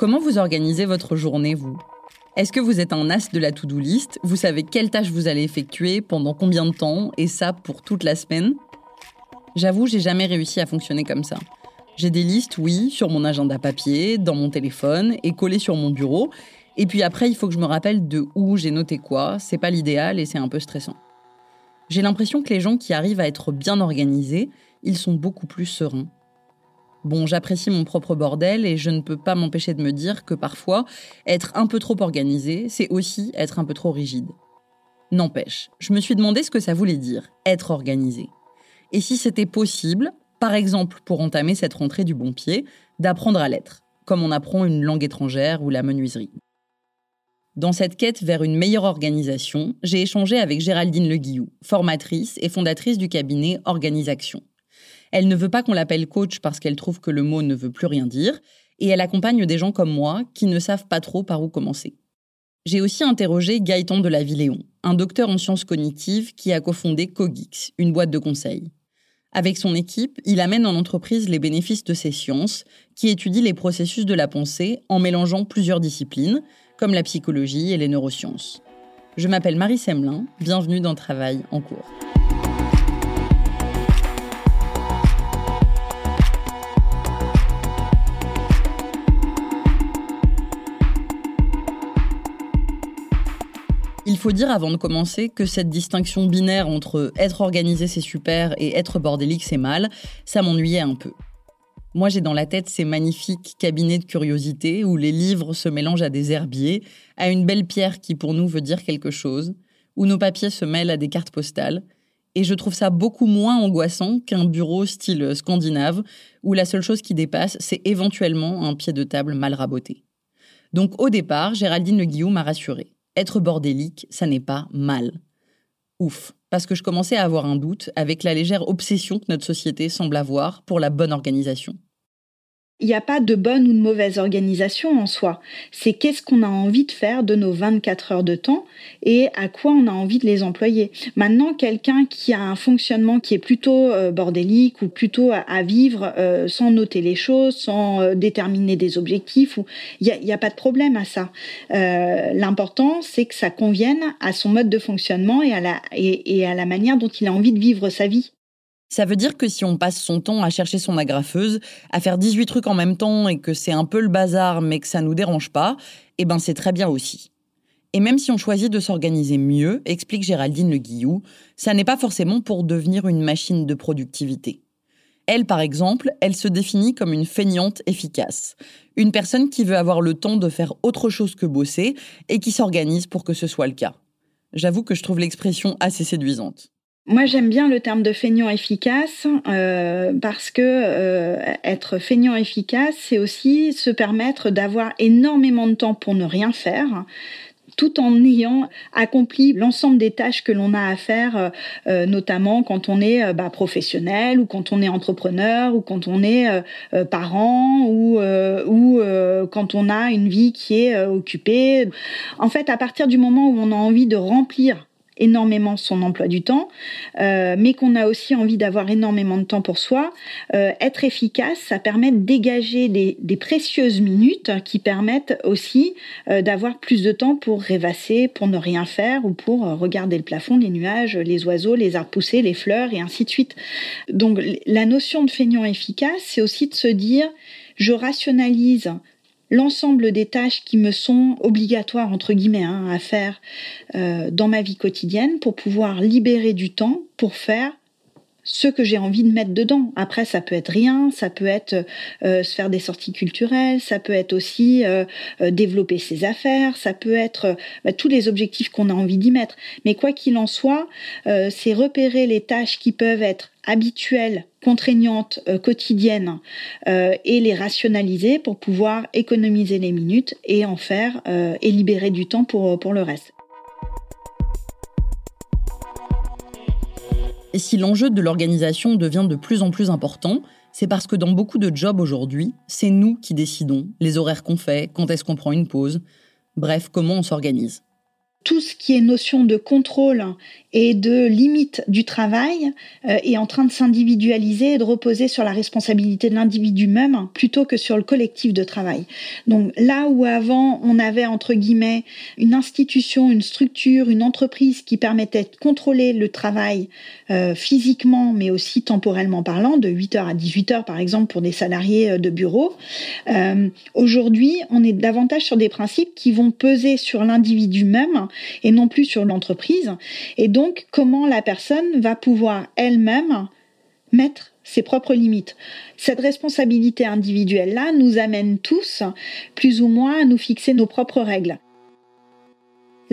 Comment vous organisez votre journée, vous? Est-ce que vous êtes un as de la to-do list? Vous savez quelles tâches vous allez effectuer, pendant combien de temps, et ça pour toute la semaine? J'avoue, j'ai jamais réussi à fonctionner comme ça. J'ai des listes, oui, sur mon agenda papier, dans mon téléphone et collées sur mon bureau. Et puis après, il faut que je me rappelle de où j'ai noté quoi. C'est pas l'idéal et c'est un peu stressant. J'ai l'impression que les gens qui arrivent à être bien organisés, ils sont beaucoup plus sereins. Bon, j'apprécie mon propre bordel et je ne peux pas m'empêcher de me dire que parfois, être un peu trop organisé, c'est aussi être un peu trop rigide. N'empêche, je me suis demandé ce que ça voulait dire, être organisé. Et si c'était possible, par exemple pour entamer cette rentrée du bon pied, d'apprendre à l'être, comme on apprend une langue étrangère ou la menuiserie. Dans cette quête vers une meilleure organisation, j'ai échangé avec Géraldine Le Guillou, formatrice et fondatrice du cabinet Organisation. Elle ne veut pas qu'on l'appelle coach parce qu'elle trouve que le mot ne veut plus rien dire, et elle accompagne des gens comme moi qui ne savent pas trop par où commencer. J'ai aussi interrogé Gaëtan de la Villéon, un docteur en sciences cognitives qui a cofondé Cogix, une boîte de conseil. Avec son équipe, il amène en entreprise les bénéfices de ces sciences, qui étudient les processus de la pensée en mélangeant plusieurs disciplines, comme la psychologie et les neurosciences. Je m'appelle Marie Semelin, bienvenue dans Travail en cours. Il faut dire avant de commencer que cette distinction binaire entre être organisé c'est super et être bordélique c'est mal, ça m'ennuyait un peu. Moi j'ai dans la tête ces magnifiques cabinets de curiosité où les livres se mélangent à des herbiers, à une belle pierre qui pour nous veut dire quelque chose, où nos papiers se mêlent à des cartes postales, et je trouve ça beaucoup moins angoissant qu'un bureau style scandinave, où la seule chose qui dépasse, c'est éventuellement un pied de table mal raboté. Donc au départ, Géraldine Le Guillaume m'a rassurée être bordélique, ça n'est pas mal. Ouf, parce que je commençais à avoir un doute avec la légère obsession que notre société semble avoir pour la bonne organisation il n'y a pas de bonne ou de mauvaise organisation en soi. C'est qu'est-ce qu'on a envie de faire de nos 24 heures de temps et à quoi on a envie de les employer. Maintenant, quelqu'un qui a un fonctionnement qui est plutôt euh, bordélique ou plutôt à, vivre euh, sans noter les choses, sans euh, déterminer des objectifs, il n'y a, pas de problème à ça. L'important, c'est que ça convienne à son mode de fonctionnement et à, la, et à la manière dont il a envie de vivre sa vie. Ça veut dire que si on passe son temps à chercher son agrafeuse, à faire 18 trucs en même temps et que c'est un peu le bazar mais que ça nous dérange pas, eh ben c'est très bien aussi. Et même si on choisit de s'organiser mieux, explique Géraldine Le Guillou, ça n'est pas forcément pour devenir une machine de productivité. Elle, par exemple, elle se définit comme une feignante efficace. Une personne qui veut avoir le temps de faire autre chose que bosser et qui s'organise pour que ce soit le cas. J'avoue que je trouve l'expression assez séduisante. Moi, j'aime bien le terme de feignant efficace euh, parce que euh, être feignant efficace, c'est aussi se permettre d'avoir énormément de temps pour ne rien faire tout en ayant accompli l'ensemble des tâches que l'on a à faire, euh, euh, notamment quand on est euh, bah, professionnel ou quand on est entrepreneur ou quand on est parent ou, ou quand on a une vie qui est occupée. En fait, à partir du moment où on a envie de remplir énormément son emploi du temps, euh, mais qu'on a aussi envie d'avoir énormément de temps pour soi, euh, être efficace, ça permet de dégager des, précieuses minutes qui permettent aussi euh, d'avoir plus de temps pour rêvasser, pour ne rien faire ou pour regarder le plafond, les nuages, les oiseaux, les arbres poussés, les fleurs et ainsi de suite. Donc la notion de feignant efficace, c'est aussi de se dire je rationalise l'ensemble des tâches qui me sont obligatoires, entre guillemets, hein, à faire euh, dans ma vie quotidienne pour pouvoir libérer du temps pour faire ce que j'ai envie de mettre dedans. Après, ça peut être rien, ça peut être euh, se faire des sorties culturelles, ça peut être aussi euh, développer ses affaires, ça peut être bah, tous les objectifs qu'on a envie d'y mettre. Mais quoi qu'il en soit, c'est repérer les tâches qui peuvent être habituelles, contraignantes, euh, quotidiennes, euh, et les rationaliser pour pouvoir économiser les minutes et en faire euh, et libérer du temps pour, pour le reste. Et si l'enjeu de l'organisation devient de plus en plus important, c'est parce que dans beaucoup de jobs aujourd'hui, c'est nous qui décidons les horaires qu'on fait, quand est-ce qu'on prend une pause, bref, comment on s'organise tout ce qui est notion de contrôle et de limite du travail euh, est en train de s'individualiser et de reposer sur la responsabilité de l'individu même plutôt que sur le collectif de travail. Donc là où avant on avait entre guillemets une institution, une structure, une entreprise qui permettait de contrôler le travail euh, physiquement mais aussi temporellement parlant, de 8h à 18h par exemple pour des salariés euh, de bureau, aujourd'hui on est davantage sur des principes qui vont peser sur l'individu même et non plus sur l'entreprise. Et donc, comment la personne va pouvoir elle-même mettre ses propres limites. Cette responsabilité individuelle-là nous amène tous, plus ou moins, à nous fixer nos propres règles.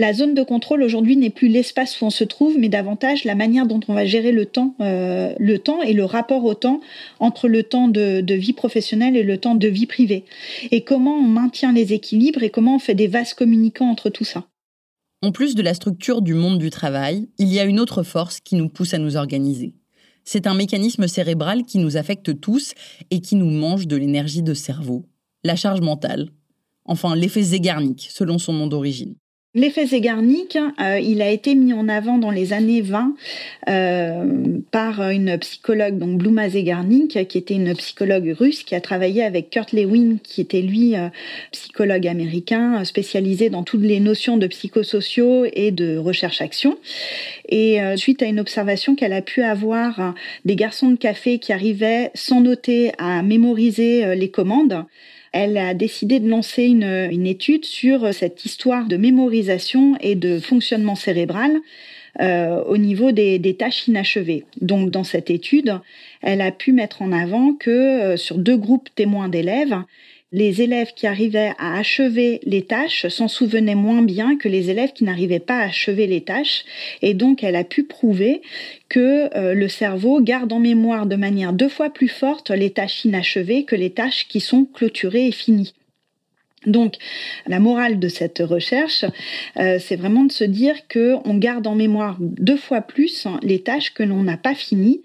La zone de contrôle aujourd'hui n'est plus l'espace où on se trouve, mais davantage la manière dont on va gérer le temps, euh, le temps et le rapport au temps entre le temps de, de, vie professionnelle et le temps de vie privée. Et comment on maintient les équilibres et comment on fait des vases communicants entre tout ça. En plus de la structure du monde du travail, il y a une autre force qui nous pousse à nous organiser. C'est un mécanisme cérébral qui nous affecte tous et qui nous mange de l'énergie de cerveau, la charge mentale. Enfin, l'effet Zeigarnik, selon son nom d'origine. L'effet Zeigarnik, euh, il a été mis en avant dans les années 20 euh, par une psychologue, donc Bluma Zeigarnik, qui était une psychologue russe qui a travaillé avec Kurt Lewin, qui était lui euh, psychologue américain spécialisé dans toutes les notions de psychosociaux et de recherche-action. Et suite à une observation qu'elle a pu avoir des garçons de café qui arrivaient sans noter à mémoriser les commandes, elle a décidé de lancer une, étude sur cette histoire de mémorisation et de fonctionnement cérébral euh, au niveau des, tâches inachevées. Donc dans cette étude, elle a pu mettre en avant que euh, sur deux groupes témoins d'élèves, les élèves qui arrivaient à achever les tâches s'en souvenaient moins bien que les élèves qui n'arrivaient pas à achever les tâches. Et donc, elle a pu prouver que euh, le cerveau garde en mémoire de manière deux fois plus forte les tâches inachevées que les tâches qui sont clôturées et finies. Donc, la morale de cette recherche, euh, c'est vraiment de se dire que on garde en mémoire deux fois plus les tâches que l'on n'a pas finies,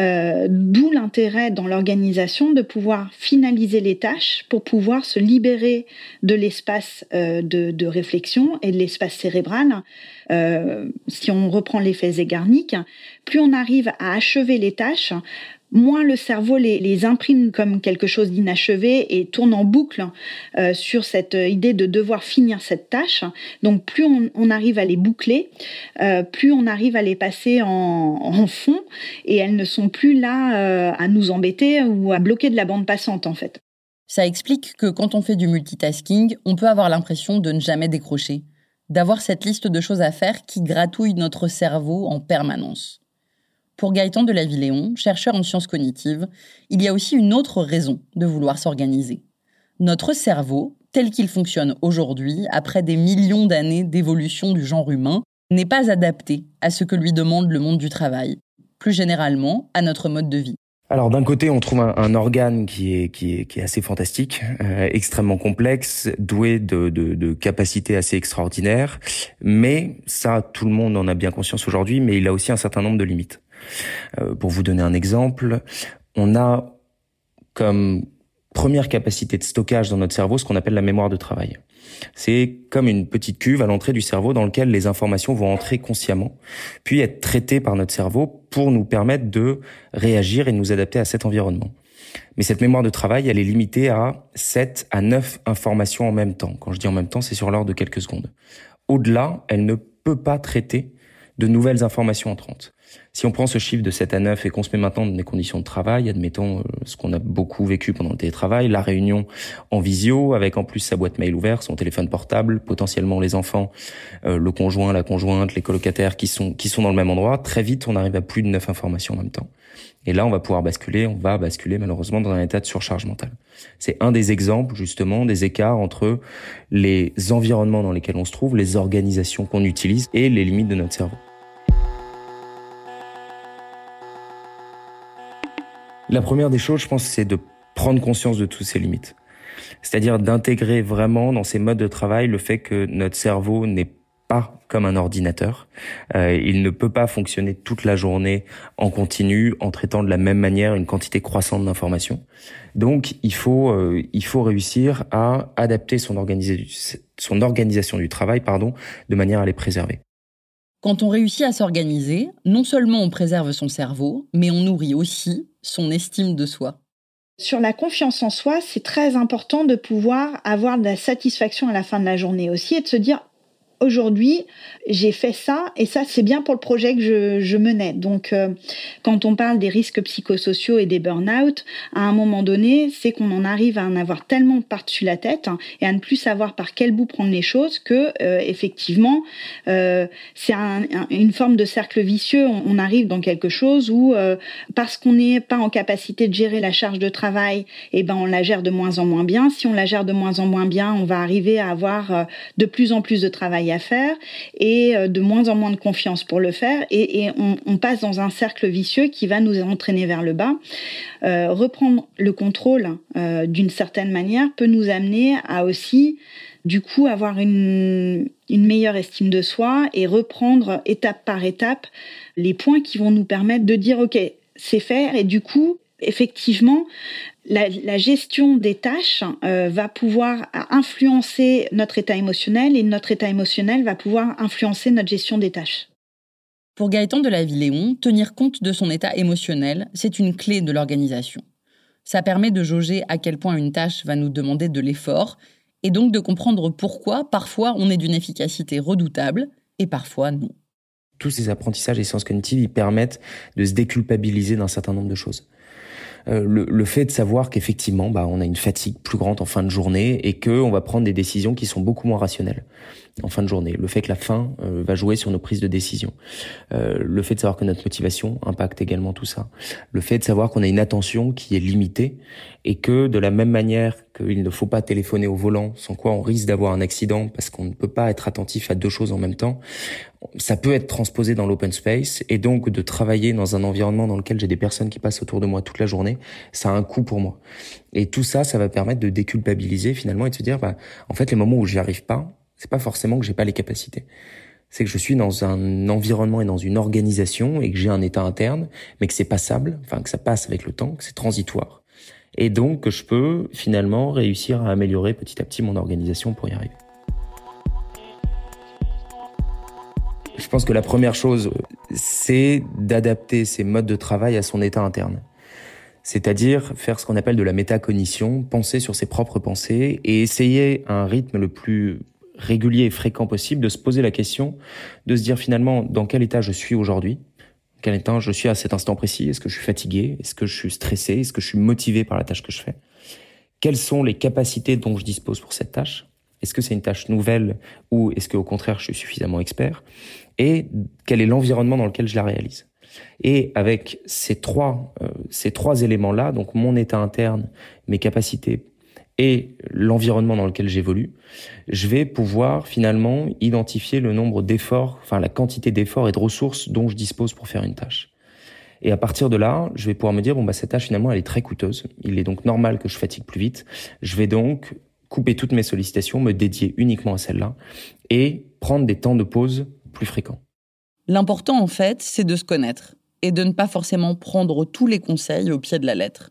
euh, d'où l'intérêt dans l'organisation de pouvoir finaliser les tâches pour pouvoir se libérer de l'espace euh, de, réflexion et de l'espace cérébral. si on reprend l'effet Zeigarnik, plus on arrive à achever les tâches, moins le cerveau les, imprime comme quelque chose d'inachevé et tourne en boucle euh, sur cette idée de devoir finir cette tâche. Donc plus on, arrive à les boucler, euh, plus on arrive à les passer en, fond et elles ne sont plus là euh, à nous embêter ou à bloquer de la bande passante en fait. Ça explique que quand on fait du multitasking, on peut avoir l'impression de ne jamais décrocher, d'avoir cette liste de choses à faire qui gratouille notre cerveau en permanence. Pour Gaëtan de la Villéon, chercheur en sciences cognitives, il y a aussi une autre raison de vouloir s'organiser. Notre cerveau, tel qu'il fonctionne aujourd'hui, après des millions d'années d'évolution du genre humain, n'est pas adapté à ce que lui demande le monde du travail, plus généralement à notre mode de vie. Alors d'un côté, on trouve un, organe qui est, assez fantastique, euh, extrêmement complexe, doué de, capacités assez extraordinaires, mais ça, tout le monde en a bien conscience aujourd'hui, mais il a aussi un certain nombre de limites. Euh, pour vous donner un exemple, on a comme première capacité de stockage dans notre cerveau ce qu'on appelle la mémoire de travail. C'est comme une petite cuve à l'entrée du cerveau dans lequel les informations vont entrer consciemment, puis être traitées par notre cerveau pour nous permettre de réagir et de nous adapter à cet environnement. Mais cette mémoire de travail, elle est limitée à 7 à 9 informations en même temps. Quand je dis en même temps, c'est sur l'ordre de quelques secondes. Au-delà, elle ne peut pas traiter de nouvelles informations entrantes. Si on prend ce chiffre de 7 à 9 et qu'on se met maintenant dans des conditions de travail, admettons euh, ce qu'on a beaucoup vécu pendant le télétravail, la réunion en visio, avec en plus sa boîte mail ouverte, son téléphone portable, potentiellement les enfants, euh, le conjoint, la conjointe, les colocataires qui sont, qui sont dans le même endroit, très vite on arrive à plus de 9 informations en même temps. Et là, on va pouvoir basculer, on va basculer malheureusement dans un état de surcharge mentale. C'est un des exemples justement des écarts entre les environnements dans lesquels on se trouve, les organisations qu'on utilise et les limites de notre cerveau. La première des choses, je pense, c'est de prendre conscience de toutes ces limites. C'est-à-dire d'intégrer vraiment dans ces modes de travail le fait que notre cerveau n'est pas comme un ordinateur. Euh, il ne peut pas fonctionner toute la journée en continu en traitant de la même manière une quantité croissante d'informations. Donc il faut euh, il faut réussir à adapter son, son organisation du travail pardon de manière à les préserver. Quand on réussit à s'organiser, non seulement on préserve son cerveau, mais on nourrit aussi son estime de soi. Sur la confiance en soi, c'est très important de pouvoir avoir de la satisfaction à la fin de la journée aussi et de se dire aujourd'hui, j'ai fait ça et ça, c'est bien pour le projet que je, menais. Donc, euh, quand on parle des risques psychosociaux et des burn-out, à un moment donné, c'est qu'on en arrive à en avoir tellement par-dessus la tête hein, et à ne plus savoir par quel bout prendre les choses que, euh, effectivement, euh, c'est un, une forme de cercle vicieux. On, arrive dans quelque chose où, parce qu'on n'est pas en capacité de gérer la charge de travail, eh ben, on la gère de moins en moins bien. Si on la gère de moins en moins bien, on va arriver à avoir de plus en plus de travail à faire et euh, de moins en moins de confiance pour le faire et, on, passe dans un cercle vicieux qui va nous entraîner vers le bas. Euh, reprendre le contrôle euh, d'une certaine manière peut nous amener à aussi du coup avoir une, meilleure estime de soi et reprendre étape par étape les points qui vont nous permettre de dire ok c'est faire et du coup effectivement la, gestion des tâches euh, va pouvoir influencer notre état émotionnel et notre état émotionnel va pouvoir influencer notre gestion des tâches. Pour Gaëtan de la Villéon, tenir compte de son état émotionnel, c'est une clé de l'organisation. Ça permet de jauger à quel point une tâche va nous demander de l'effort et donc de comprendre pourquoi parfois on est d'une efficacité redoutable et parfois non. Tous ces apprentissages et sciences cognitives, ils permettent de se déculpabiliser d'un certain nombre de choses. Euh, le, fait de savoir qu'effectivement, bah, on a une fatigue plus grande en fin de journée et que on va prendre des décisions qui sont beaucoup moins rationnelles en fin de journée. Le fait que la faim euh, va jouer sur nos prises de décision. Euh, le fait de savoir que notre motivation impacte également tout ça. Le fait de savoir qu'on a une attention qui est limitée et que de la même manière qu'il ne faut pas téléphoner au volant, sans quoi on risque d'avoir un accident parce qu'on ne peut pas être attentif à deux choses en même temps, ça peut être transposé dans l'open space et donc de travailler dans un environnement dans lequel j'ai des personnes qui passent autour de moi toute la journée, ça a un coût pour moi. Et tout ça, ça va permettre de déculpabiliser finalement et de se dire, bah, en fait, les moments où j'y arrive pas, c'est pas forcément que j'ai pas les capacités. C'est que je suis dans un environnement et dans une organisation et que j'ai un état interne, mais que c'est passable, enfin que ça passe avec le temps, que c'est transitoire. Et donc que je peux finalement réussir à améliorer petit à petit mon organisation pour y arriver. Je pense que la première chose, c'est d'adapter ses modes de travail à son état interne. C'est-à-dire faire ce qu'on appelle de la métacognition, penser sur ses propres pensées et essayer un rythme le plus régulier et fréquent possible de se poser la question, de se dire finalement dans quel état je suis aujourd'hui, quel état je suis à cet instant précis, est-ce que je suis fatigué, est-ce que je suis stressé, est-ce que je suis motivé par la tâche que je fais, quelles sont les capacités dont je dispose pour cette tâche, est-ce que c'est une tâche nouvelle ou est-ce qu'au contraire je suis suffisamment expert, et quel est l'environnement dans lequel je la réalise? Et avec ces trois, euh, ces trois éléments-là, donc mon état interne, mes capacités et l'environnement dans lequel j'évolue, je vais pouvoir finalement identifier le nombre d'efforts, enfin la quantité d'efforts et de ressources dont je dispose pour faire une tâche. Et à partir de là, je vais pouvoir me dire bon bah cette tâche finalement elle est très coûteuse. Il est donc normal que je fatigue plus vite. Je vais donc couper toutes mes sollicitations, me dédier uniquement à celle-là et prendre des temps de pause plus fréquents. L'important en fait, c'est de se connaître et de ne pas forcément prendre tous les conseils au pied de la lettre.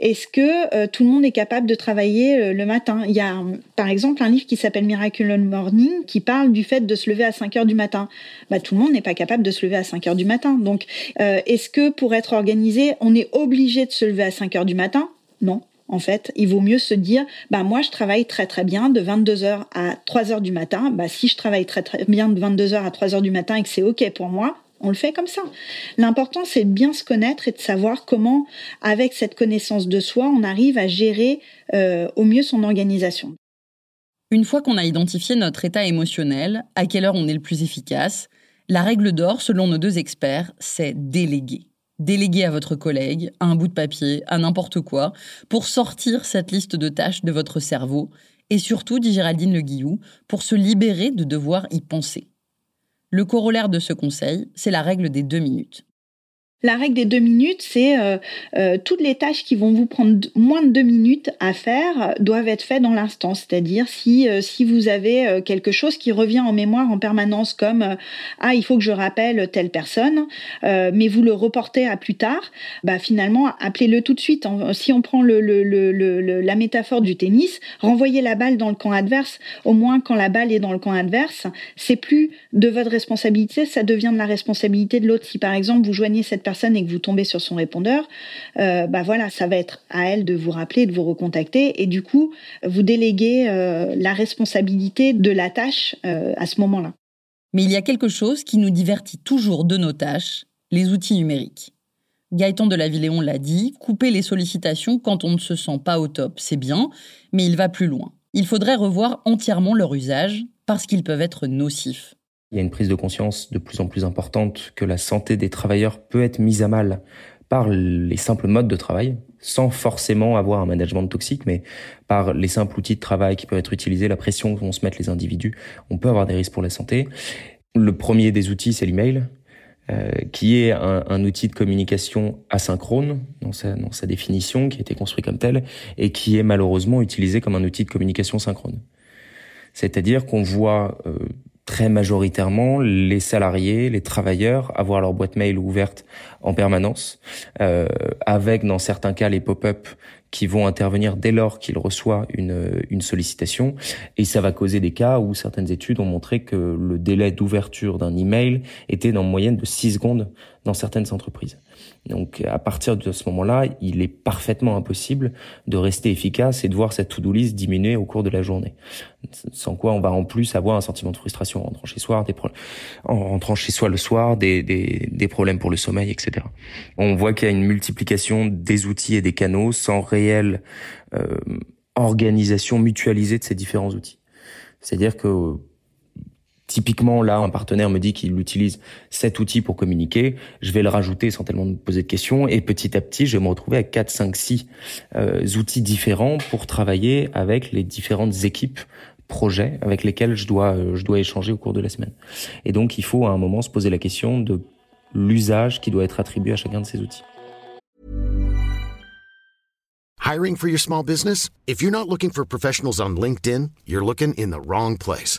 Est-ce que euh, tout le monde est capable de travailler euh, le matin? Il y a par exemple un livre qui s'appelle Miracle Morning qui parle du fait de se lever à 5 heures du matin. Bah, tout le monde n'est pas capable de se lever à 5 heures du matin. Donc euh, est-ce que pour être organisé, on est obligé de se lever à 5 heures du matin? Non. En fait, il vaut mieux se dire, bah moi je travaille très très bien de 22h à 3h du matin. Bah si je travaille très très bien de 22h à 3h du matin et que c'est OK pour moi, on le fait comme ça. L'important, c'est de bien se connaître et de savoir comment, avec cette connaissance de soi, on arrive à gérer euh, au mieux son organisation. Une fois qu'on a identifié notre état émotionnel, à quelle heure on est le plus efficace, la règle d'or, selon nos deux experts, c'est déléguer. Déléguer à votre collègue, à un bout de papier, à n'importe quoi, pour sortir cette liste de tâches de votre cerveau, et surtout, dit Géraldine Le Guillou, pour se libérer de devoir y penser. Le corollaire de ce conseil, c'est la règle des deux minutes. La règle des deux minutes, c'est euh, euh, toutes les tâches qui vont vous prendre moins de deux minutes à faire doivent être faites dans l'instant. C'est-à-dire si euh, si vous avez quelque chose qui revient en mémoire en permanence, comme ah il faut que je rappelle telle personne, mais vous le reportez à plus tard, bah finalement appelez-le tout de suite. Si on prend la métaphore du tennis, renvoyez la balle dans le camp adverse. Au moins quand la balle est dans le camp adverse, c'est plus de votre responsabilité, ça devient de la responsabilité de l'autre. Si par exemple vous joignez cette personne et que vous tombez sur son répondeur, euh, bah voilà, ça va être à elle de vous rappeler, de vous recontacter et du coup, vous déléguez euh, la responsabilité de la tâche euh, à ce moment-là. Mais il y a quelque chose qui nous divertit toujours de nos tâches, les outils numériques. Gaëtan de la Villéon l'a dit, couper les sollicitations quand on ne se sent pas au top, c'est bien, mais il va plus loin. Il faudrait revoir entièrement leur usage parce qu'ils peuvent être nocifs. Il y a une prise de conscience de plus en plus importante que la santé des travailleurs peut être mise à mal par les simples modes de travail, sans forcément avoir un management toxique, mais par les simples outils de travail qui peuvent être utilisés, la pression que vont se mettre les individus, on peut avoir des risques pour la santé. Le premier des outils, c'est l'email, euh, qui est un, outil de communication asynchrone dans sa, dans sa définition, qui a été construit comme tel, et qui est malheureusement utilisé comme un outil de communication synchrone. C'est-à-dire qu'on voit euh, très majoritairement les salariés, les travailleurs avoir leur boîte mail ouverte en permanence, euh, avec dans certains cas les pop-up qui vont intervenir dès lors qu'il reçoit une, une sollicitation. Et ça va causer des cas où certaines études ont montré que le délai d'ouverture d'un email était dans moyenne de 6 secondes dans certaines entreprises. Donc à partir de ce moment-là, il est parfaitement impossible de rester efficace et de voir cette to-do list diminuer au cours de la journée. Sans quoi on va en plus avoir un sentiment de frustration en rentrant chez soi, des en rentrant chez soi le soir, des, des, des problèmes pour le sommeil, etc. On voit qu'il y a une multiplication des outils et des canaux sans réelle euh, organisation mutualisée de ces différents outils. C'est-à-dire que Typiquement, là, un partenaire me dit qu'il utilise cet outil pour communiquer. Je vais le rajouter sans tellement me poser de questions. Et petit à petit, je vais me retrouver avec 4, 5, 6 outils différents pour travailler avec les différentes équipes projets avec lesquels je dois, euh, je dois échanger au cours de la semaine. Et donc, il faut à un moment se poser la question de l'usage qui doit être attribué à chacun de ces outils. Hiring for your small business? If you're not looking for professionals on LinkedIn, you're looking in the wrong place.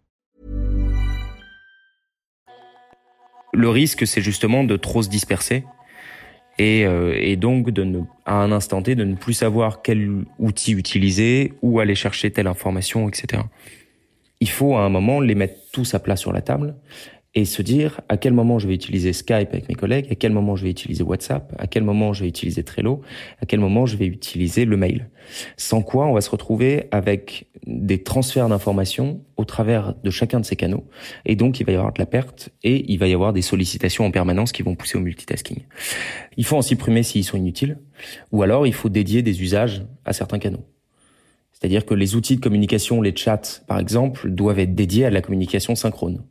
Le risque, c'est justement de trop se disperser et, euh, et donc de ne, à un instant T de ne plus savoir quel outil utiliser, où aller chercher telle information, etc. Il faut à un moment les mettre tous à plat sur la table et se dire à quel moment je vais utiliser Skype avec mes collègues, à quel moment je vais utiliser WhatsApp, à quel moment je vais utiliser Trello, à quel moment je vais utiliser le mail. Sans quoi, on va se retrouver avec des transferts d'informations au travers de chacun de ces canaux. Et donc, il va y avoir de la perte et il va y avoir des sollicitations en permanence qui vont pousser au multitasking. Il faut en supprimer s'ils sont inutiles ou alors il faut dédier des usages à certains canaux. C'est-à-dire que les outils de communication, les chats par exemple, doivent être dédiés à la communication synchrone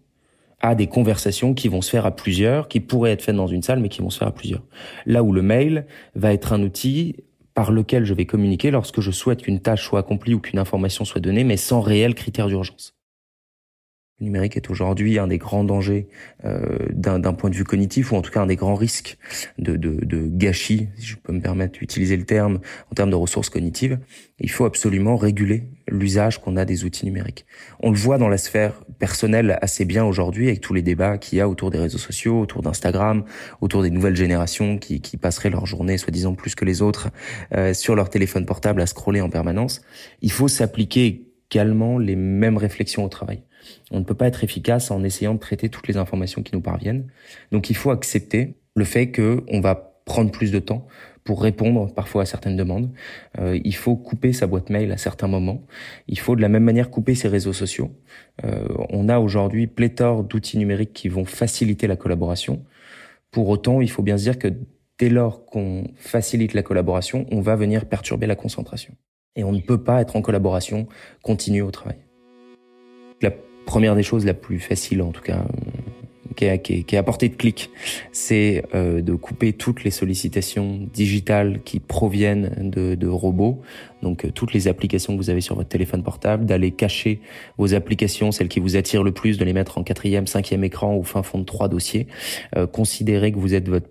à des conversations qui vont se faire à plusieurs, qui pourraient être faites dans une salle, mais qui vont se faire à plusieurs. Là où le mail va être un outil par lequel je vais communiquer lorsque je souhaite qu'une tâche soit accomplie ou qu'une information soit donnée, mais sans réel critère d'urgence. Le numérique est aujourd'hui un des grands dangers euh, d'un point de vue cognitif, ou en tout cas un des grands risques de, de, de gâchis, si je peux me permettre d'utiliser le terme, en termes de ressources cognitives. Il faut absolument réguler l'usage qu'on a des outils numériques. On le voit dans la sphère personnelle assez bien aujourd'hui, avec tous les débats qu'il y a autour des réseaux sociaux, autour d'Instagram, autour des nouvelles générations qui, qui passeraient leur journée, soi-disant plus que les autres, euh, sur leur téléphone portable à scroller en permanence. Il faut s'appliquer également les mêmes réflexions au travail. On ne peut pas être efficace en essayant de traiter toutes les informations qui nous parviennent. Donc il faut accepter le fait que on va prendre plus de temps pour répondre parfois à certaines demandes. Euh, il faut couper sa boîte mail à certains moments. Il faut de la même manière couper ses réseaux sociaux. Euh, on a aujourd'hui pléthore d'outils numériques qui vont faciliter la collaboration. Pour autant, il faut bien se dire que dès lors qu'on facilite la collaboration, on va venir perturber la concentration. Et on ne peut pas être en collaboration continue au travail. La première des choses, la plus facile en tout cas, euh, qui est, qui, à portée de clic, c'est euh, de couper toutes les sollicitations digitales qui proviennent de, de robots, donc euh, toutes les applications que vous avez sur votre téléphone portable, d'aller cacher vos applications, celles qui vous attirent le plus, de les mettre en quatrième, cinquième écran ou fin fond de trois dossiers. considérez que vous êtes votre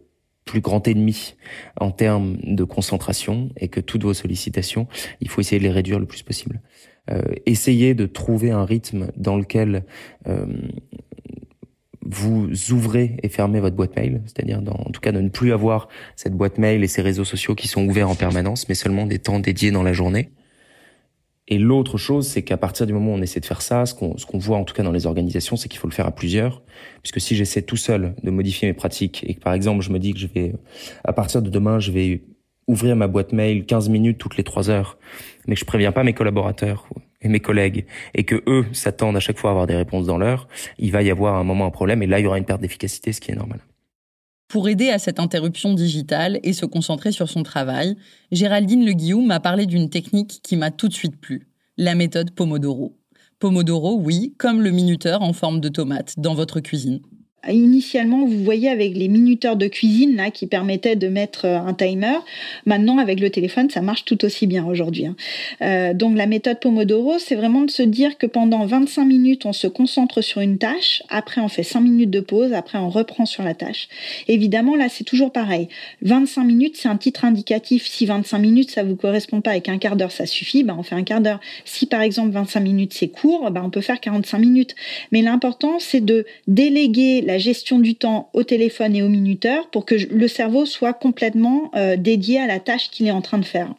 plus grand ennemi en termes de concentration et que toutes vos sollicitations, il faut essayer de les réduire le plus possible. Euh, essayez de trouver un rythme dans lequel euh, vous ouvrez et fermez votre boîte mail, c'est-à-dire en tout cas de ne plus avoir cette boîte mail et ces réseaux sociaux qui sont ouverts en permanence, mais seulement des temps dédiés dans la journée. Et l'autre chose, c'est qu'à partir du moment où on essaie de faire ça, ce qu'on ce voit en tout cas dans les organisations, c'est qu'il faut le faire à plusieurs. Puisque si j'essaie tout seul de modifier mes pratiques et que par exemple je me dis que je vais, à partir de demain, je vais ouvrir ma boîte mail 15 minutes toutes les 3 heures, mais que je préviens pas mes collaborateurs et mes collègues et que eux s'attendent à chaque fois à avoir des réponses dans l'heure, il va y avoir un moment un problème et là il y aura une perte d'efficacité, ce qui est normal. Pour aider à cette interruption digitale et se concentrer sur son travail, Géraldine Le m'a parlé d'une technique qui m'a tout de suite plu, la méthode Pomodoro. Pomodoro, oui, comme le minuteur en forme de tomate dans votre cuisine. Initialement, vous voyez avec les minuteurs de cuisine là qui permettaient de mettre euh, un timer. Maintenant, avec le téléphone, ça marche tout aussi bien aujourd'hui. Hein. Euh, donc la méthode Pomodoro, c'est vraiment de se dire que pendant 25 minutes, on se concentre sur une tâche. Après, on fait 5 minutes de pause. Après, on reprend sur la tâche. Évidemment, là, c'est toujours pareil. 25 minutes, c'est un titre indicatif. Si 25 minutes, ça vous correspond pas avec un quart d'heure, ça suffit. Ben, on fait un quart d'heure. Si par exemple 25 minutes, c'est court, ben, on peut faire 45 minutes. Mais l'important, c'est de déléguer la gestion du temps au téléphone et au minuteur pour que le cerveau soit complètement euh, dédié à la tâche qu'il est en train de faire.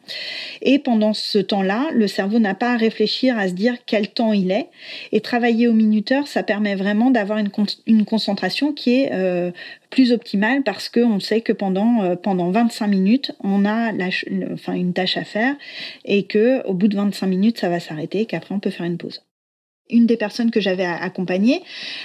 Et pendant ce temps-là, le cerveau n'a pas à réfléchir à se dire quel temps il est. Et travailler au minuteur, ça permet vraiment d'avoir une, concentration qui est euh, plus optimale parce qu'on sait que pendant, euh, pendant 25 minutes, on a une tâche à faire et que au bout de 25 minutes, ça va s'arrêter et qu'après, on peut faire une pause une des personnes que j'avais accompagnées,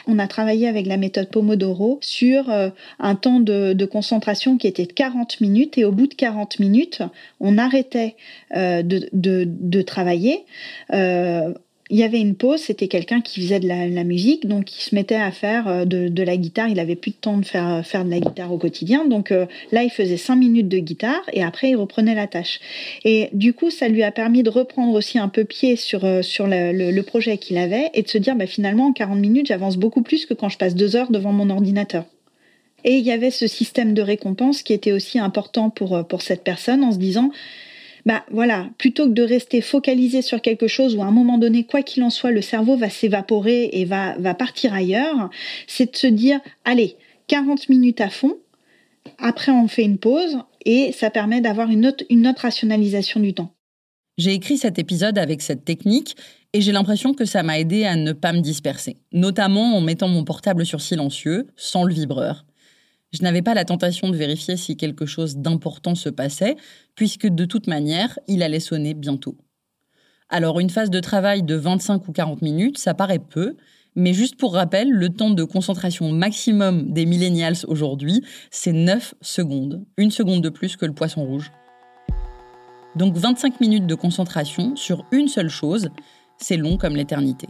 on a travaillé avec la méthode Pomodoro sur euh, un temps de, concentration qui était de 40 minutes et au bout de 40 minutes, on arrêtait euh, de, de, travailler. Euh, il y avait une pause, c'était quelqu'un qui faisait de la, musique, donc il se mettait à faire euh, de, la guitare. Il avait plus de temps de faire, euh, faire de la guitare au quotidien, donc euh, là il faisait cinq minutes de guitare et après il reprenait la tâche. Et du coup, ça lui a permis de reprendre aussi un peu pied sur, sur le, projet qu'il avait et de se dire bah, finalement en 40 minutes j'avance beaucoup plus que quand je passe deux heures devant mon ordinateur. Et il y avait ce système de récompense qui était aussi important pour, pour cette personne en se disant bah voilà, plutôt que de rester focalisé sur quelque chose où à un moment donné, quoi qu'il en soit, le cerveau va s'évaporer et va, va partir ailleurs, c'est de se dire, allez, 40 minutes à fond, après on fait une pause et ça permet d'avoir une autre, une autre rationalisation du temps. J'ai écrit cet épisode avec cette technique Et j'ai l'impression que ça m'a aidé à ne pas me disperser, notamment en mettant mon portable sur silencieux, sans le vibreur. Je n'avais pas la tentation de vérifier si quelque chose d'important se passait, puisque de toute manière, il allait sonner bientôt. Alors une phase de travail de 25 ou 40 minutes, ça paraît peu, mais juste pour rappel, le temps de concentration maximum des millennials aujourd'hui, c'est 9 secondes. Une seconde de plus que le poisson rouge. Donc 25 minutes de concentration sur une seule chose, c'est long comme l'éternité.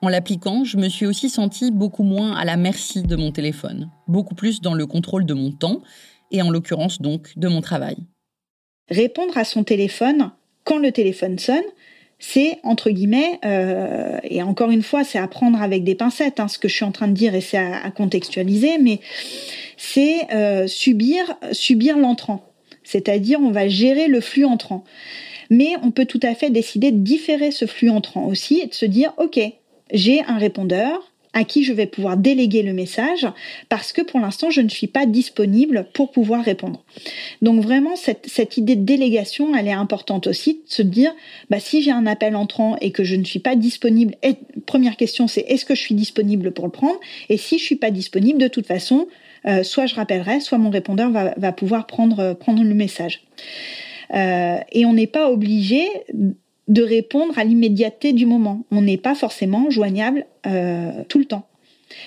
En l'appliquant, je me suis aussi sentie beaucoup moins à la merci de mon téléphone, beaucoup plus dans le contrôle de mon temps, et en l'occurrence donc de mon travail. Répondre à son téléphone quand le téléphone sonne, c'est entre guillemets, euh, et encore une fois, c'est à prendre avec des pincettes, hein, ce que je suis en train de dire, et c'est à, contextualiser, mais c'est euh, subir, subir l'entrant. C'est-à-dire, on va gérer le flux entrant. Mais on peut tout à fait décider de différer ce flux entrant aussi et de se dire, OK, j'ai un répondeur à qui je vais pouvoir déléguer le message parce que pour l'instant, je ne suis pas disponible pour pouvoir répondre. Donc vraiment, cette, idée de délégation, elle est importante aussi, de se dire, bah, si j'ai un appel entrant et que je ne suis pas disponible, première question, c'est est-ce que je suis disponible pour le prendre? Et si je suis pas disponible, de toute façon, euh, soit je rappellerai, soit mon répondeur va, pouvoir prendre, prendre le message. Euh, et on n'est pas obligé de répondre à l'immédiateté du moment. On n'est pas forcément joignable euh, tout le temps.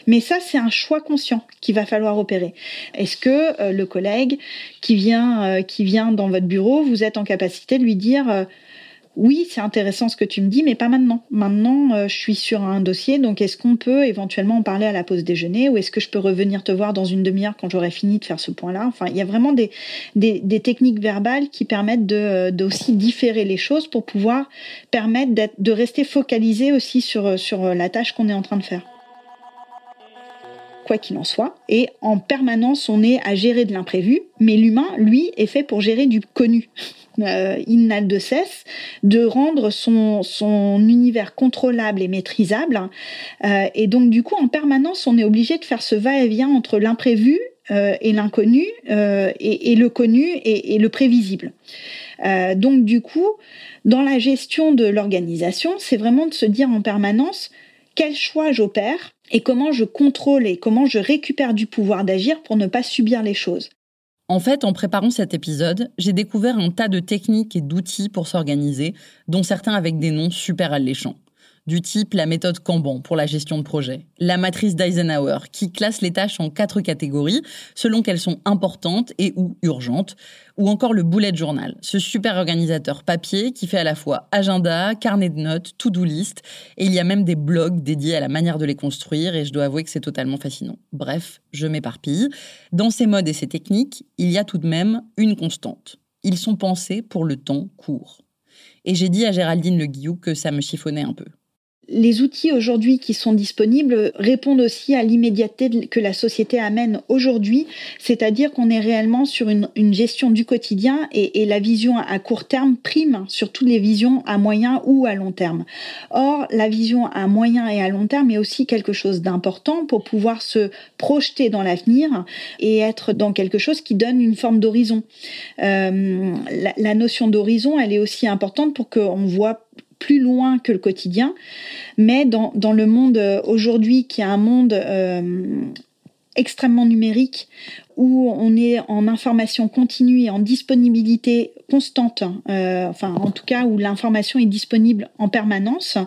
Mais ça, c'est un choix conscient qu'il va falloir opérer. Est-ce que le collègue qui vient, qui vient dans votre bureau, vous êtes en capacité de lui dire oui, c'est intéressant ce que tu me dis, mais pas maintenant. Maintenant, euh, je suis sur un dossier, donc est-ce qu'on peut éventuellement en parler à la pause déjeuner ou est-ce que je peux revenir te voir dans une demi-heure quand j'aurai fini de faire ce point-là? Enfin, il y a vraiment des, techniques verbales qui permettent de, aussi différer les choses pour pouvoir permettre de rester focalisé aussi sur, sur la tâche qu'on est en train de faire quoi qu'il en soit. Et en permanence, on est à gérer de l'imprévu, mais l'humain, lui, est fait pour gérer du connu. Euh, il n'a de cesse de rendre son, son univers contrôlable et maîtrisable. Euh, et donc, du coup, en permanence, on est obligé de faire ce va-et-vient entre l'imprévu euh, et l'inconnu, et, le connu et, et le prévisible. donc, du coup, dans la gestion de l'organisation, c'est vraiment de se dire en permanence quel choix j'opère et comment je contrôle et comment je récupère du pouvoir d'agir pour ne pas subir les choses. En fait, en préparant cet épisode, j'ai découvert un tas de techniques et d'outils pour s'organiser, dont certains avec des noms super alléchants du type la méthode Kanban pour la gestion de projet, la matrice d'Eisenhower qui classe les tâches en quatre catégories selon qu'elles sont importantes et ou urgentes, ou encore le bullet journal, ce super organisateur papier qui fait à la fois agenda, carnet de notes, to-do list, et il y a même des blogs dédiés à la manière de les construire, et je dois avouer que c'est totalement fascinant. Bref, je m'éparpille. Dans ces modes et ces techniques, il y a tout de même une constante. Ils sont pensés pour le temps court. Et j'ai dit à Géraldine Le Guillou que ça me chiffonnait un peu les outils aujourd'hui qui sont disponibles répondent aussi à l'immédiateté que la société amène aujourd'hui, c'est-à-dire qu'on est réellement sur une, gestion du quotidien et, la vision à court terme prime sur toutes les visions à moyen ou à long terme. Or, la vision à moyen et à long terme est aussi quelque chose d'important pour pouvoir se projeter dans l'avenir et être dans quelque chose qui donne une forme d'horizon. Euh, la, la notion d'horizon, elle est aussi importante pour qu'on voit plus loin que le quotidien. Mais dans, le monde euh, aujourd'hui, qui est un monde euh, extrêmement numérique, où on est en information continue et en disponibilité constante, euh, enfin en tout cas où l'information est disponible en permanence,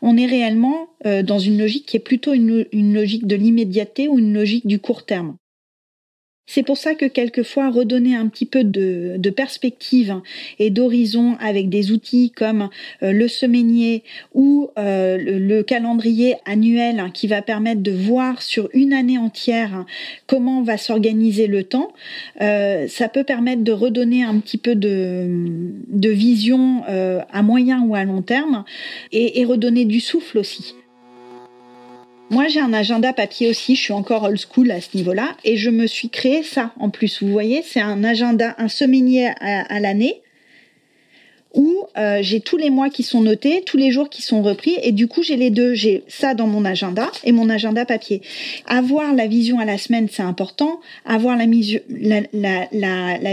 on est réellement dans une logique qui est plutôt une, une logique de l'immédiateté ou une logique du court terme. C'est pour ça que quelquefois redonner un petit peu de, perspective et d'horizon avec des outils comme euh, le semainier ou euh, le, calendrier annuel qui va permettre de voir sur une année entière comment va s'organiser le temps, euh, ça peut permettre de redonner un petit peu de, vision à moyen ou à long terme et redonner du souffle aussi. Moi, j'ai un agenda papier aussi. Je suis encore old school à ce niveau-là. Et je me suis créé ça en plus. Vous voyez, c'est un agenda, un semainier à, l'année où euh, j'ai tous les mois qui sont notés, tous les jours qui sont repris, et du coup j'ai les deux. J'ai ça dans mon agenda et mon agenda papier. Avoir la vision à la semaine, c'est important. Avoir la,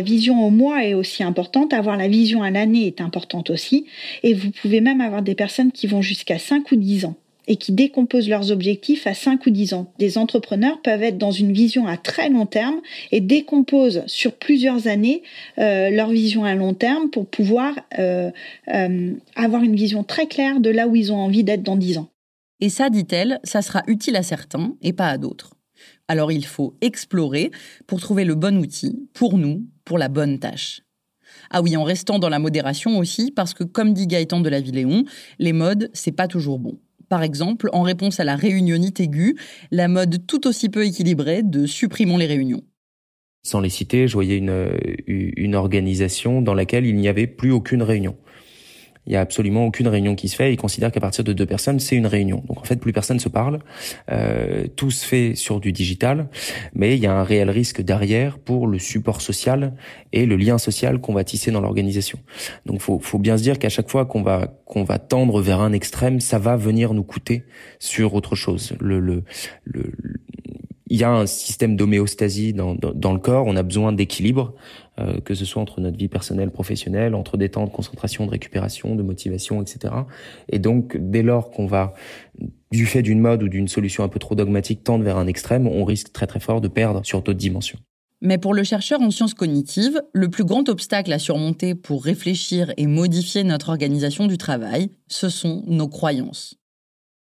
vision au mois est aussi importante. Avoir la vision à l'année est importante aussi. Et vous pouvez même avoir des personnes qui vont jusqu'à 5 ou 10 ans et qui décomposent leurs objectifs à 5 ou 10 ans. Des entrepreneurs peuvent être dans une vision à très long terme et décomposent sur plusieurs années euh, leur vision à long terme pour pouvoir euh, euh, avoir une vision très claire de là où ils ont envie d'être dans 10 ans. Et ça, dit-elle, ça sera utile à certains et pas à d'autres. Alors il faut explorer pour trouver le bon outil pour nous, pour la bonne tâche. Ah oui, en restant dans la modération aussi, parce que comme dit Gaëtan de la Villéon, les modes, c'est pas toujours bon par exemple, en réponse à la réunionite aiguë, la mode tout aussi peu équilibrée de supprimons les réunions. Sans les citer, je voyais une, une organisation dans laquelle il n'y avait plus aucune réunion il y a absolument aucune réunion qui se fait. Ils considèrent qu'à partir de deux personnes, c'est une réunion. Donc en fait, plus personne se parle. Euh, tout se fait sur du digital, mais il y a un réel risque derrière pour le support social et le lien social qu'on va tisser dans l'organisation. Donc faut, faut bien se dire qu'à chaque fois qu'on va qu'on va tendre vers un extrême, ça va venir nous coûter sur autre chose. Le, le, le il y a un système d'homéostasie dans, dans, le corps. On a besoin d'équilibre, euh, que ce soit entre notre vie personnelle, professionnelle, entre des temps de concentration, de récupération, de motivation, etc. Et donc, dès lors qu'on va, du fait d'une mode ou d'une solution un peu trop dogmatique, tendre vers un extrême, on risque très très fort de perdre sur d'autres dimensions. Mais pour le chercheur en sciences cognitives, le plus grand obstacle à surmonter pour réfléchir et modifier notre organisation du travail, ce sont nos croyances.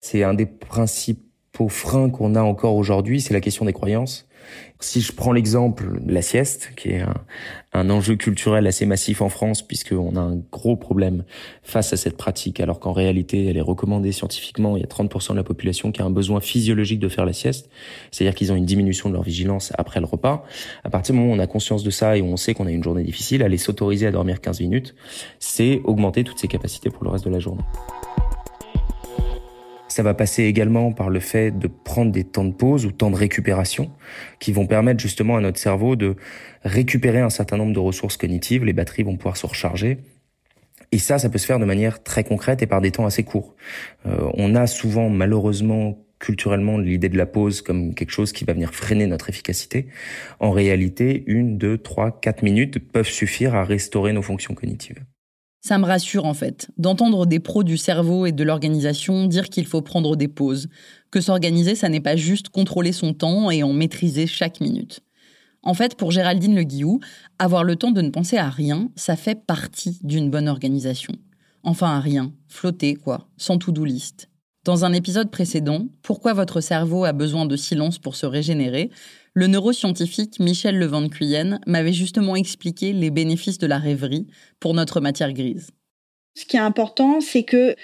C'est un des principes au frein qu'on a encore aujourd'hui, c'est la question des croyances. Si je prends l'exemple de la sieste, qui est un, enjeu culturel assez massif en France, puisqu'on a un gros problème face à cette pratique, alors qu'en réalité, elle est recommandée scientifiquement. Il y a 30% de la population qui a un besoin physiologique de faire la sieste, c'est-à-dire qu'ils ont une diminution de leur vigilance après le repas. À partir du moment où on a conscience de ça et où on sait qu'on a une journée difficile, aller s'autoriser à dormir 15 minutes, c'est augmenter toutes ses capacités pour le reste de la journée. Ça va passer également par le fait de prendre des temps de pause ou temps de récupération qui vont permettre justement à notre cerveau de récupérer un certain nombre de ressources cognitives. Les batteries vont pouvoir se recharger. Et ça, ça peut se faire de manière très concrète et par des temps assez courts. Euh, on a souvent, malheureusement, culturellement l'idée de la pause comme quelque chose qui va venir freiner notre efficacité. En réalité, une, deux, trois, quatre minutes peuvent suffire à restaurer nos fonctions cognitives. Ça me rassure en fait, d'entendre des pros du cerveau et de l'organisation dire qu'il faut prendre des pauses, que s'organiser, ça n'est pas juste contrôler son temps et en maîtriser chaque minute. En fait, pour Géraldine Le Guillou, avoir le temps de ne penser à rien, ça fait partie d'une bonne organisation. Enfin à rien, flotter quoi, sans to-do list. Dans un épisode précédent, Pourquoi votre cerveau a besoin de silence pour se régénérer, le neuroscientifique Michel Levan Cuyenne m'avait justement expliqué les bénéfices de la rêverie pour notre matière grise. Ce qui est important, c'est que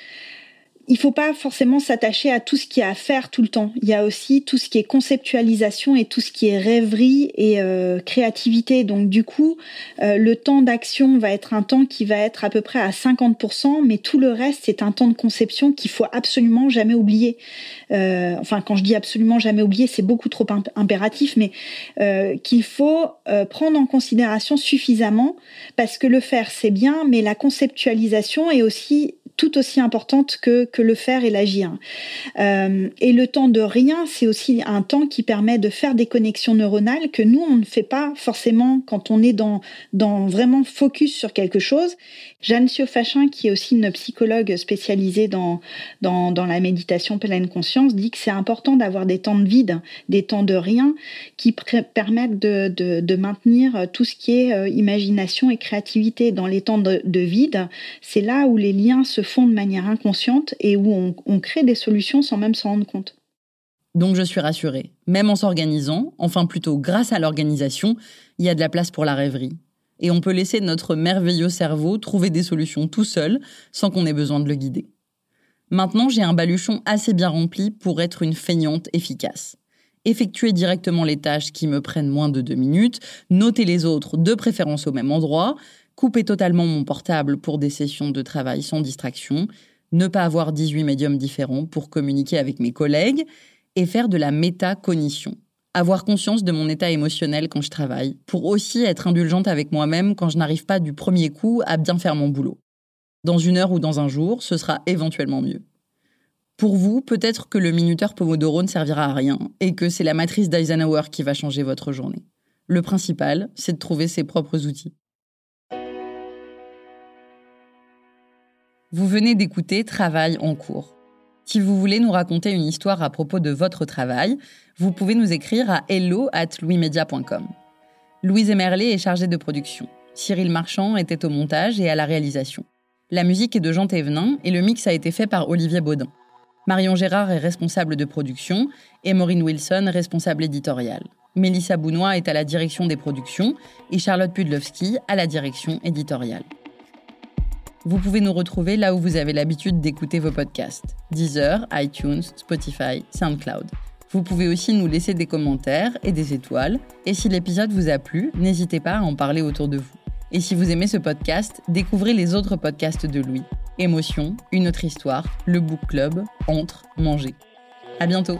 il faut pas forcément s'attacher à tout ce qui est à faire tout le temps. Il y a aussi tout ce qui est conceptualisation et tout ce qui est rêverie et euh, créativité. Donc du coup, euh, le temps d'action va être un temps qui va être à peu près à 50%, mais tout le reste, c'est un temps de conception qu'il faut absolument jamais oublier. Euh, enfin, quand je dis absolument jamais oublier, c'est beaucoup trop impératif, mais qu'il faut prendre en considération suffisamment parce que le faire, c'est bien, mais la conceptualisation est aussi tout aussi importante que, le faire et l'agir. Euh, et le temps de rien, c'est aussi un temps qui permet de faire des connexions neuronales que nous, on ne fait pas forcément quand on est dans vraiment focus sur quelque chose. Jeanne Siofachin, qui est aussi une psychologue spécialisée dans, dans, la méditation pleine conscience, dit que c'est important d'avoir des temps de vide, des temps de rien, qui permettent de, de, maintenir tout ce qui est euh, imagination et créativité. Dans les temps de, de vide, c'est là où les liens se font de manière inconsciente et où on, on crée des solutions sans même s'en rendre compte. Donc je suis rassurée. Même en s'organisant, enfin plutôt grâce à l'organisation, il y a de la place pour la rêverie et on peut laisser notre merveilleux cerveau trouver des solutions tout seul sans qu'on ait besoin de le guider. Maintenant, j'ai un baluchon assez bien rempli pour être une feignante efficace. Effectuer directement les tâches qui me prennent moins de deux minutes, noter les autres de préférence au même endroit, couper totalement mon portable pour des sessions de travail sans distraction, ne pas avoir 18 médiums différents pour communiquer avec mes collègues et faire de la métacognition avoir conscience de mon état émotionnel quand je travaille, pour aussi être indulgente avec moi-même quand je n'arrive pas du premier coup à bien faire mon boulot. Dans une heure ou dans un jour, ce sera éventuellement mieux. Pour vous, peut-être que le minuteur Pomodoro ne servira à rien et que c'est la matrice d'Eisenhower qui va changer votre journée. Le principal, c'est de trouver ses propres outils. Vous venez d'écouter Travail en cours. Si vous voulez nous raconter une histoire à propos de votre travail, vous pouvez nous écrire à hello at louismedia.com. Louise Emerlet est chargée de production. Cyril Marchand était au montage et à la réalisation. La musique est de Jean Thévenin et le mix a été fait par Olivier Baudin. Marion Gérard est responsable de production et Maureen Wilson responsable éditoriale. Mélissa Bounois est à la direction des productions et Charlotte Pudlowski à la direction éditoriale. Vous pouvez nous retrouver là où vous avez l'habitude d'écouter vos podcasts Deezer, iTunes, Spotify, SoundCloud. Vous pouvez aussi nous laisser des commentaires et des étoiles. Et si l'épisode vous a plu, n'hésitez pas à en parler autour de vous. Et si vous aimez ce podcast, découvrez les autres podcasts de Louis. Émotion, Une autre histoire, Le Book Club, Entre, Manger. À bientôt!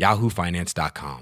yahoofinance.com.